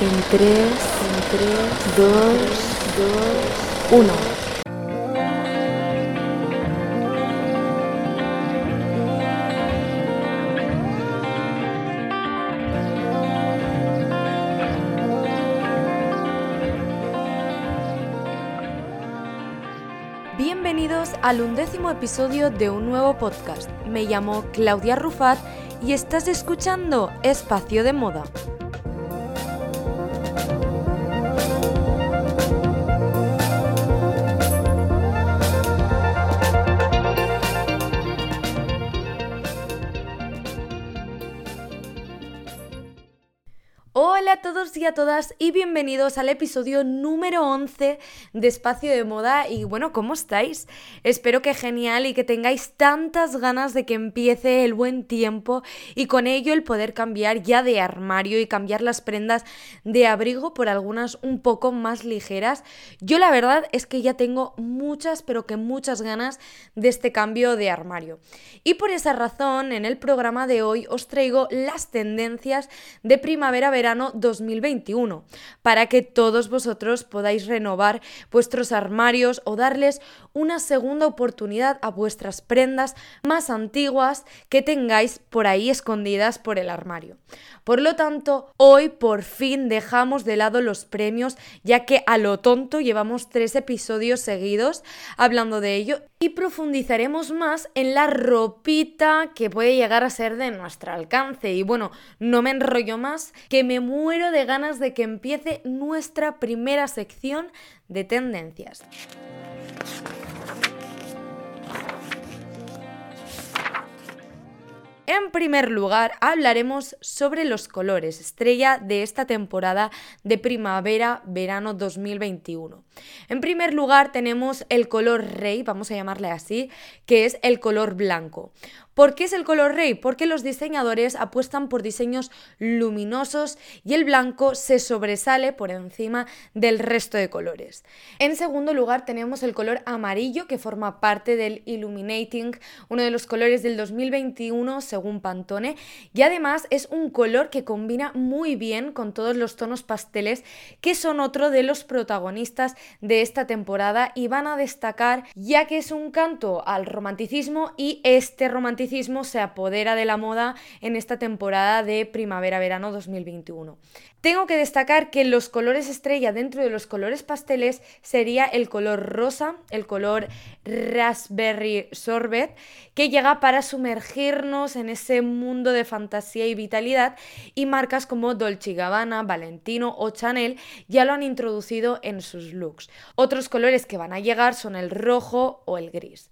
En 3, en 3, 2, 2, 1. Bienvenidos al undécimo episodio de un nuevo podcast. Me llamo Claudia Rufat y estás escuchando Espacio de Moda. Hola a todos y a todas y bienvenidos al episodio número 11 de Espacio de Moda y bueno, ¿cómo estáis? Espero que genial y que tengáis tantas ganas de que empiece el buen tiempo y con ello el poder cambiar ya de armario y cambiar las prendas de abrigo por algunas un poco más ligeras. Yo la verdad es que ya tengo muchas pero que muchas ganas de este cambio de armario. Y por esa razón en el programa de hoy os traigo las tendencias de primavera verano 2021, para que todos vosotros podáis renovar vuestros armarios o darles una segunda oportunidad a vuestras prendas más antiguas que tengáis por ahí escondidas por el armario. Por lo tanto, hoy por fin dejamos de lado los premios, ya que a lo tonto llevamos tres episodios seguidos hablando de ello y profundizaremos más en la ropita que puede llegar a ser de nuestro alcance. Y bueno, no me enrollo más, que me muero de ganas de que empiece nuestra primera sección de tendencias. En primer lugar, hablaremos sobre los colores estrella de esta temporada de primavera-verano 2021. En primer lugar, tenemos el color rey, vamos a llamarle así, que es el color blanco. ¿Por qué es el color rey? Porque los diseñadores apuestan por diseños luminosos y el blanco se sobresale por encima del resto de colores. En segundo lugar tenemos el color amarillo que forma parte del Illuminating, uno de los colores del 2021 según Pantone y además es un color que combina muy bien con todos los tonos pasteles que son otro de los protagonistas de esta temporada y van a destacar ya que es un canto al romanticismo y este romanticismo se apodera de la moda en esta temporada de primavera-verano 2021. Tengo que destacar que los colores estrella dentro de los colores pasteles sería el color rosa, el color raspberry sorbet, que llega para sumergirnos en ese mundo de fantasía y vitalidad y marcas como Dolce Gabbana, Valentino o Chanel ya lo han introducido en sus looks. Otros colores que van a llegar son el rojo o el gris.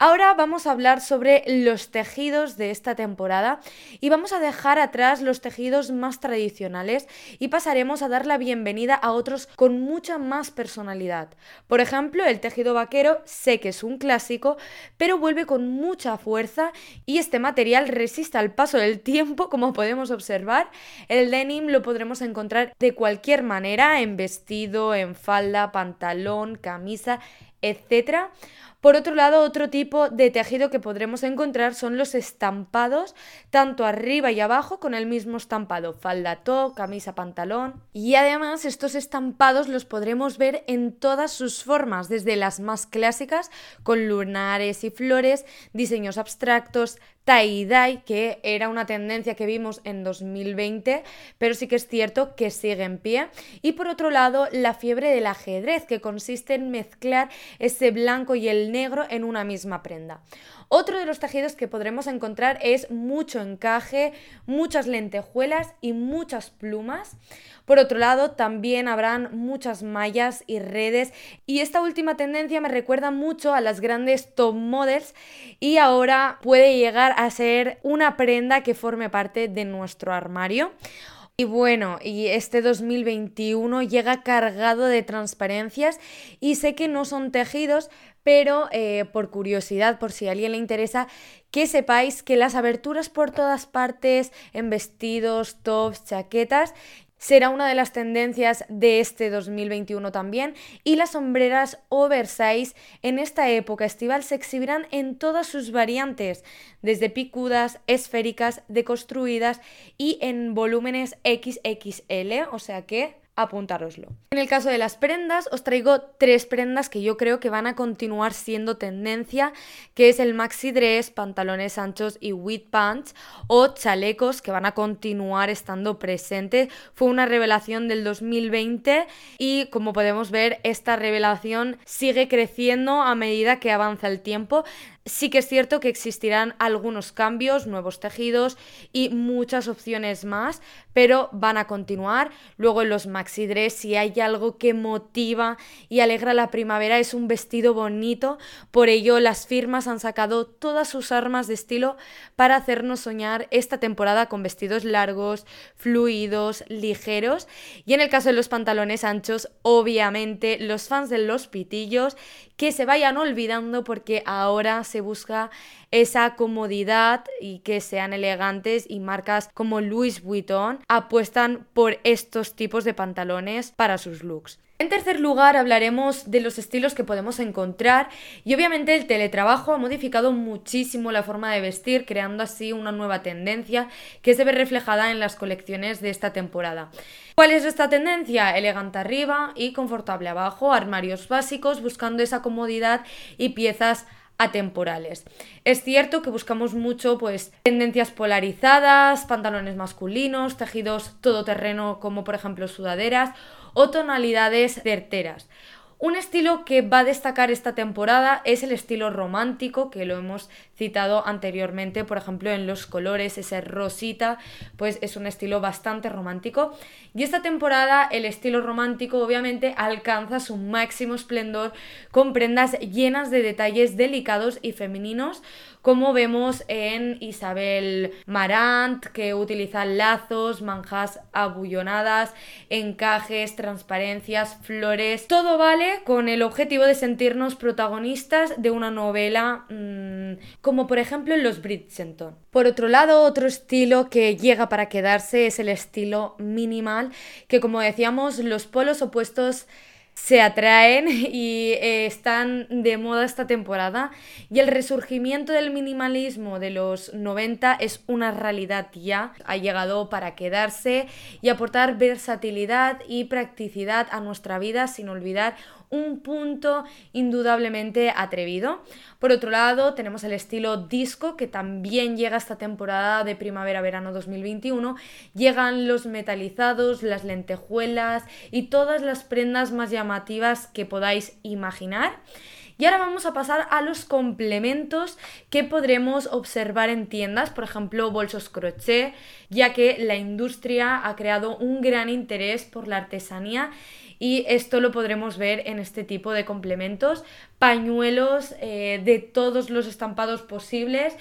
Ahora vamos a hablar sobre los tejidos de esta temporada y vamos a dejar atrás los tejidos más tradicionales y pasaremos a dar la bienvenida a otros con mucha más personalidad. Por ejemplo, el tejido vaquero sé que es un clásico, pero vuelve con mucha fuerza y este material resiste al paso del tiempo, como podemos observar. El denim lo podremos encontrar de cualquier manera, en vestido, en falda, pantalón, camisa, etc. Por otro lado, otro tipo de tejido que podremos encontrar son los estampados, tanto arriba y abajo con el mismo estampado, falda top, camisa pantalón. Y además estos estampados los podremos ver en todas sus formas, desde las más clásicas, con lunares y flores, diseños abstractos, tie-dye, que era una tendencia que vimos en 2020, pero sí que es cierto que sigue en pie. Y por otro lado, la fiebre del ajedrez, que consiste en mezclar ese blanco y el negro en una misma prenda. Otro de los tejidos que podremos encontrar es mucho encaje, muchas lentejuelas y muchas plumas. Por otro lado, también habrán muchas mallas y redes y esta última tendencia me recuerda mucho a las grandes top models y ahora puede llegar a ser una prenda que forme parte de nuestro armario. Y bueno, y este 2021 llega cargado de transparencias y sé que no son tejidos, pero eh, por curiosidad, por si a alguien le interesa, que sepáis que las aberturas por todas partes, en vestidos, tops, chaquetas, será una de las tendencias de este 2021 también. Y las sombreras oversize en esta época estival se exhibirán en todas sus variantes, desde picudas, esféricas, deconstruidas y en volúmenes XXL, o sea que apuntároslo. En el caso de las prendas, os traigo tres prendas que yo creo que van a continuar siendo tendencia, que es el maxi dress, pantalones anchos y wheat pants o chalecos que van a continuar estando presentes. Fue una revelación del 2020 y como podemos ver, esta revelación sigue creciendo a medida que avanza el tiempo. Sí que es cierto que existirán algunos cambios, nuevos tejidos y muchas opciones más, pero van a continuar. Luego en los maxi dress, si hay algo que motiva y alegra la primavera, es un vestido bonito. Por ello, las firmas han sacado todas sus armas de estilo para hacernos soñar esta temporada con vestidos largos, fluidos, ligeros. Y en el caso de los pantalones anchos, obviamente, los fans de los pitillos que se vayan olvidando porque ahora se busca esa comodidad y que sean elegantes y marcas como Louis Vuitton apuestan por estos tipos de pantalones para sus looks. En tercer lugar hablaremos de los estilos que podemos encontrar y obviamente el teletrabajo ha modificado muchísimo la forma de vestir creando así una nueva tendencia que se ve reflejada en las colecciones de esta temporada. ¿Cuál es esta tendencia? Elegante arriba y confortable abajo, armarios básicos buscando esa comodidad y piezas atemporales. Es cierto que buscamos mucho pues tendencias polarizadas, pantalones masculinos, tejidos todoterreno como por ejemplo sudaderas o tonalidades certeras. Un estilo que va a destacar esta temporada es el estilo romántico, que lo hemos citado anteriormente, por ejemplo, en los colores, ese rosita, pues es un estilo bastante romántico. Y esta temporada el estilo romántico obviamente alcanza su máximo esplendor con prendas llenas de detalles delicados y femeninos, como vemos en Isabel Marant, que utiliza lazos, manjas abullonadas, encajes, transparencias, flores. Todo vale con el objetivo de sentirnos protagonistas de una novela, mmm, como por ejemplo los Bridgerton. Por otro lado, otro estilo que llega para quedarse es el estilo minimal, que como decíamos, los polos opuestos se atraen y eh, están de moda esta temporada y el resurgimiento del minimalismo de los 90 es una realidad ya, ha llegado para quedarse y aportar versatilidad y practicidad a nuestra vida sin olvidar un punto indudablemente atrevido. Por otro lado, tenemos el estilo disco que también llega esta temporada de primavera-verano 2021. Llegan los metalizados, las lentejuelas y todas las prendas más llamativas que podáis imaginar. Y ahora vamos a pasar a los complementos que podremos observar en tiendas, por ejemplo, bolsos crochet, ya que la industria ha creado un gran interés por la artesanía y esto lo podremos ver en este tipo de complementos, pañuelos eh, de todos los estampados posibles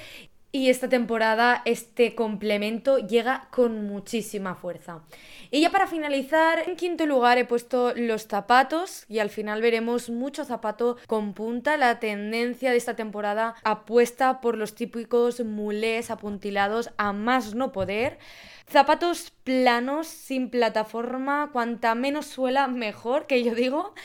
y esta temporada este complemento llega con muchísima fuerza. Y ya para finalizar, en quinto lugar he puesto los zapatos y al final veremos mucho zapato con punta. La tendencia de esta temporada apuesta por los típicos mulés apuntilados a más no poder. Zapatos planos, sin plataforma, cuanta menos suela mejor, que yo digo.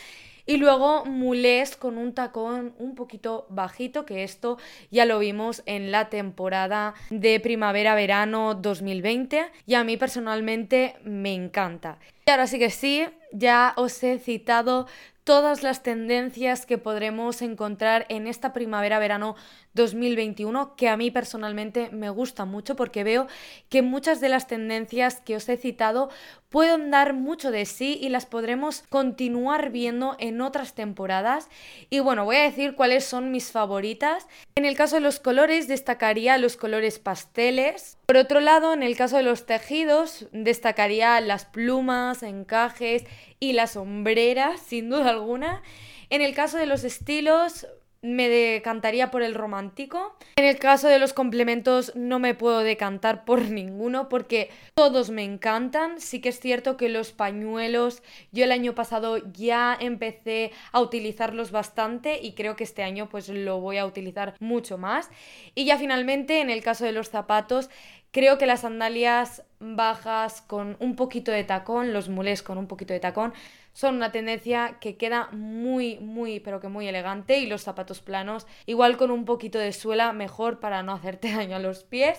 Y luego mulés con un tacón un poquito bajito, que esto ya lo vimos en la temporada de primavera-verano 2020 y a mí personalmente me encanta. Y ahora sí que sí, ya os he citado todas las tendencias que podremos encontrar en esta primavera-verano 2021 que a mí personalmente me gusta mucho porque veo que muchas de las tendencias que os he citado pueden dar mucho de sí y las podremos continuar viendo en otras temporadas. Y bueno, voy a decir cuáles son mis favoritas. En el caso de los colores destacaría los colores pasteles. Por otro lado, en el caso de los tejidos destacaría las plumas, encajes y las sombreras, sin duda alguna. En el caso de los estilos, me decantaría por el romántico. En el caso de los complementos no me puedo decantar por ninguno porque todos me encantan. Sí que es cierto que los pañuelos yo el año pasado ya empecé a utilizarlos bastante y creo que este año pues lo voy a utilizar mucho más. Y ya finalmente en el caso de los zapatos creo que las sandalias bajas con un poquito de tacón, los mulés con un poquito de tacón, son una tendencia que queda muy, muy, pero que muy elegante y los zapatos planos, igual con un poquito de suela, mejor para no hacerte daño a los pies.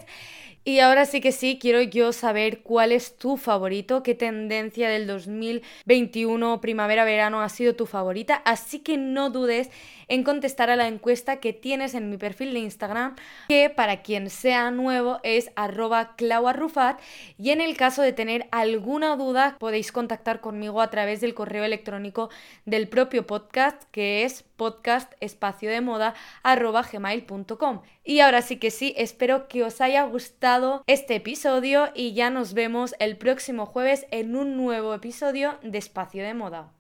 Y ahora sí que sí, quiero yo saber cuál es tu favorito, qué tendencia del 2021 primavera-verano ha sido tu favorita, así que no dudes en contestar a la encuesta que tienes en mi perfil de Instagram, que para quien sea nuevo es arroba clauarrufat y en el caso de tener alguna duda podéis contactar conmigo a través del correo electrónico del propio podcast que es podcast espacio de moda gmail.com. Y ahora sí que sí, espero que os haya gustado este episodio y ya nos vemos el próximo jueves en un nuevo episodio de Espacio de Moda.